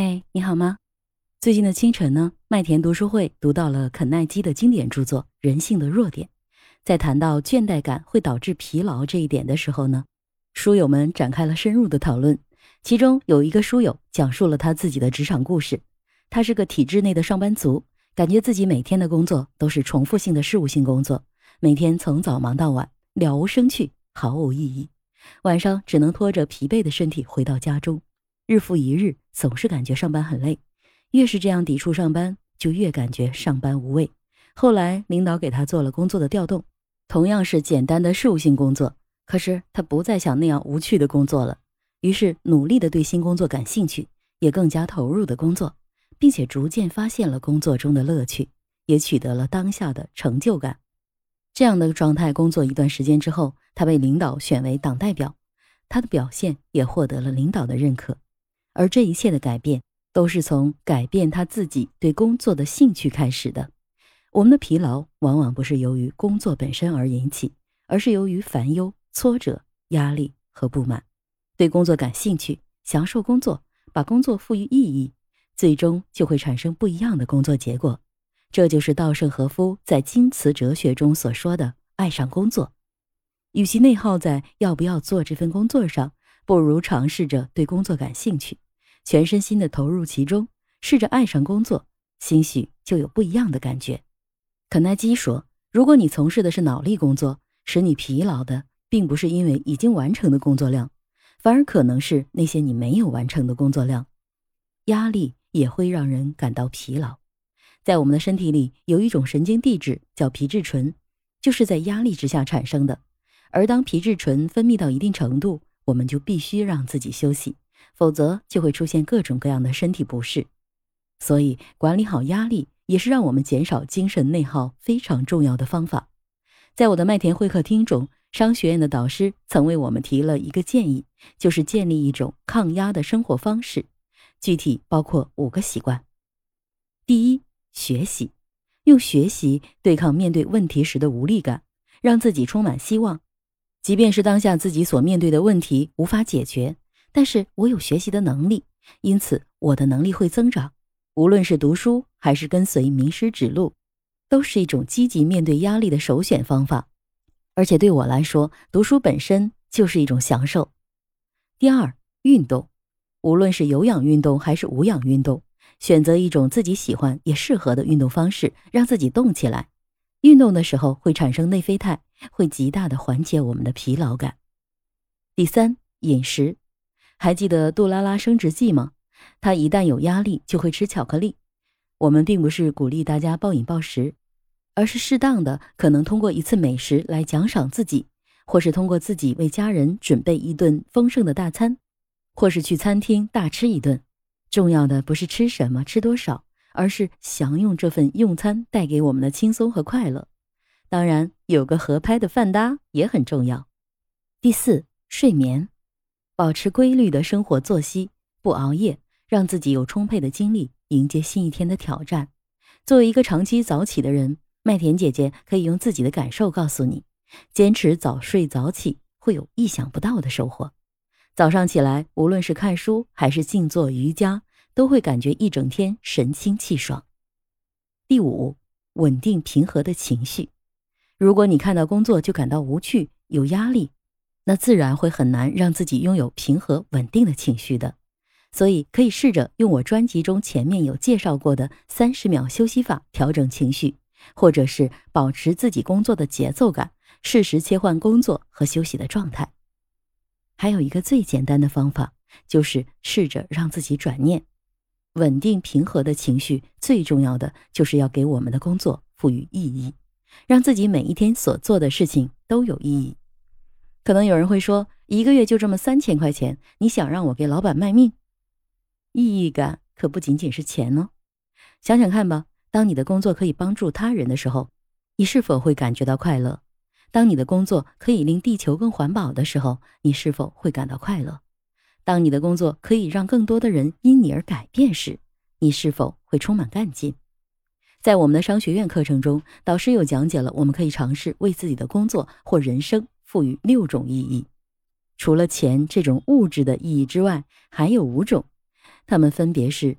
哎，你好吗？最近的清晨呢，麦田读书会读到了肯奈基的经典著作《人性的弱点》。在谈到倦怠感会导致疲劳这一点的时候呢，书友们展开了深入的讨论。其中有一个书友讲述了他自己的职场故事。他是个体制内的上班族，感觉自己每天的工作都是重复性的事务性工作，每天从早忙到晚，了无生趣，毫无意义。晚上只能拖着疲惫的身体回到家中，日复一日，总是感觉上班很累。越是这样抵触上班，就越感觉上班无味。后来领导给他做了工作的调动，同样是简单的事务性工作，可是他不再想那样无趣的工作了。于是努力的对新工作感兴趣，也更加投入的工作，并且逐渐发现了工作中的乐趣，也取得了当下的成就感。这样的状态工作一段时间之后，他被领导选为党代表，他的表现也获得了领导的认可。而这一切的改变，都是从改变他自己对工作的兴趣开始的。我们的疲劳往往不是由于工作本身而引起，而是由于烦忧、挫折、压力和不满。对工作感兴趣，享受工作，把工作赋予意义，最终就会产生不一样的工作结果。这就是稻盛和夫在京瓷哲学中所说的“爱上工作”。与其内耗在要不要做这份工作上，不如尝试着对工作感兴趣，全身心的投入其中，试着爱上工作，兴许就有不一样的感觉。肯耐基说：“如果你从事的是脑力工作，使你疲劳的，并不是因为已经完成的工作量。”反而可能是那些你没有完成的工作量，压力也会让人感到疲劳。在我们的身体里有一种神经递质叫皮质醇，就是在压力之下产生的。而当皮质醇分泌到一定程度，我们就必须让自己休息，否则就会出现各种各样的身体不适。所以，管理好压力也是让我们减少精神内耗非常重要的方法。在我的麦田会客厅中。商学院的导师曾为我们提了一个建议，就是建立一种抗压的生活方式，具体包括五个习惯。第一，学习，用学习对抗面对问题时的无力感，让自己充满希望。即便是当下自己所面对的问题无法解决，但是我有学习的能力，因此我的能力会增长。无论是读书还是跟随名师指路，都是一种积极面对压力的首选方法。而且对我来说，读书本身就是一种享受。第二，运动，无论是有氧运动还是无氧运动，选择一种自己喜欢也适合的运动方式，让自己动起来。运动的时候会产生内啡肽，会极大的缓解我们的疲劳感。第三，饮食，还记得杜拉拉升职记吗？她一旦有压力就会吃巧克力。我们并不是鼓励大家暴饮暴食。而是适当的，可能通过一次美食来奖赏自己，或是通过自己为家人准备一顿丰盛的大餐，或是去餐厅大吃一顿。重要的不是吃什么、吃多少，而是享用这份用餐带给我们的轻松和快乐。当然，有个合拍的饭搭也很重要。第四，睡眠，保持规律的生活作息，不熬夜，让自己有充沛的精力迎接新一天的挑战。作为一个长期早起的人。麦田姐姐可以用自己的感受告诉你：坚持早睡早起会有意想不到的收获。早上起来，无论是看书还是静坐瑜伽，都会感觉一整天神清气爽。第五，稳定平和的情绪。如果你看到工作就感到无趣、有压力，那自然会很难让自己拥有平和稳定的情绪的。所以，可以试着用我专辑中前面有介绍过的三十秒休息法调整情绪。或者是保持自己工作的节奏感，适时切换工作和休息的状态。还有一个最简单的方法，就是试着让自己转念，稳定平和的情绪。最重要的就是要给我们的工作赋予意义，让自己每一天所做的事情都有意义。可能有人会说，一个月就这么三千块钱，你想让我给老板卖命？意义感可不仅仅是钱哦，想想看吧。当你的工作可以帮助他人的时候，你是否会感觉到快乐？当你的工作可以令地球更环保的时候，你是否会感到快乐？当你的工作可以让更多的人因你而改变时，你是否会充满干劲？在我们的商学院课程中，导师又讲解了我们可以尝试为自己的工作或人生赋予六种意义。除了钱这种物质的意义之外，还有五种。它们分别是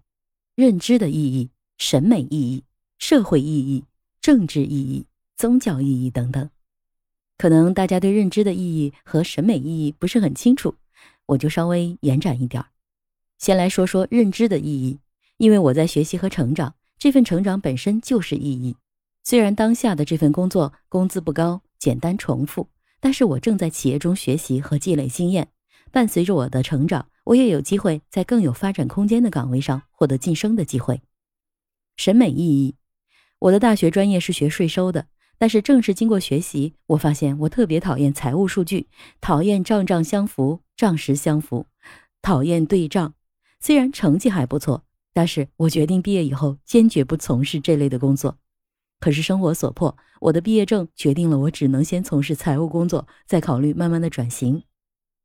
认知的意义、审美意义、社会意义、政治意义、宗教意义等等。可能大家对认知的意义和审美意义不是很清楚，我就稍微延展一点儿。先来说说认知的意义，因为我在学习和成长，这份成长本身就是意义。虽然当下的这份工作工资不高、简单重复，但是我正在企业中学习和积累经验。伴随着我的成长，我也有机会在更有发展空间的岗位上获得晋升的机会。审美意义，我的大学专业是学税收的。但是正是经过学习，我发现我特别讨厌财务数据，讨厌账账相符、账实相符，讨厌对账。虽然成绩还不错，但是我决定毕业以后坚决不从事这类的工作。可是生活所迫，我的毕业证决定了我只能先从事财务工作，再考虑慢慢的转型。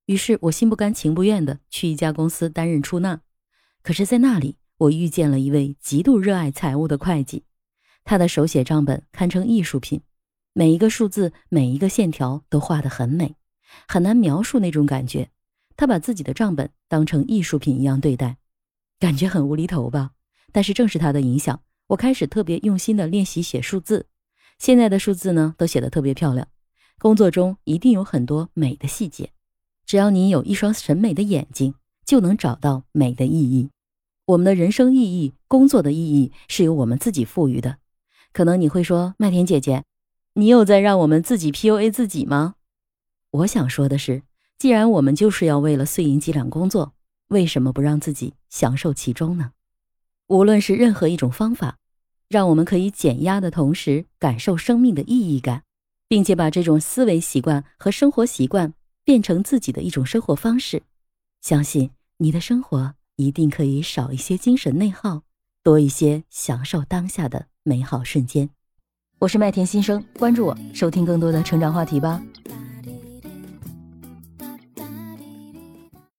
于是我心不甘情不愿的去一家公司担任出纳。可是，在那里我遇见了一位极度热爱财务的会计。他的手写账本堪称艺术品，每一个数字、每一个线条都画得很美，很难描述那种感觉。他把自己的账本当成艺术品一样对待，感觉很无厘头吧？但是正是他的影响，我开始特别用心的练习写数字。现在的数字呢，都写得特别漂亮。工作中一定有很多美的细节，只要你有一双审美的眼睛，就能找到美的意义。我们的人生意义、工作的意义是由我们自己赋予的。可能你会说，麦田姐姐，你又在让我们自己 PUA 自己吗？我想说的是，既然我们就是要为了碎银几两工作，为什么不让自己享受其中呢？无论是任何一种方法，让我们可以减压的同时感受生命的意义感，并且把这种思维习惯和生活习惯变成自己的一种生活方式，相信你的生活一定可以少一些精神内耗，多一些享受当下的。美好瞬间，我是麦田新生，关注我，收听更多的成长话题吧。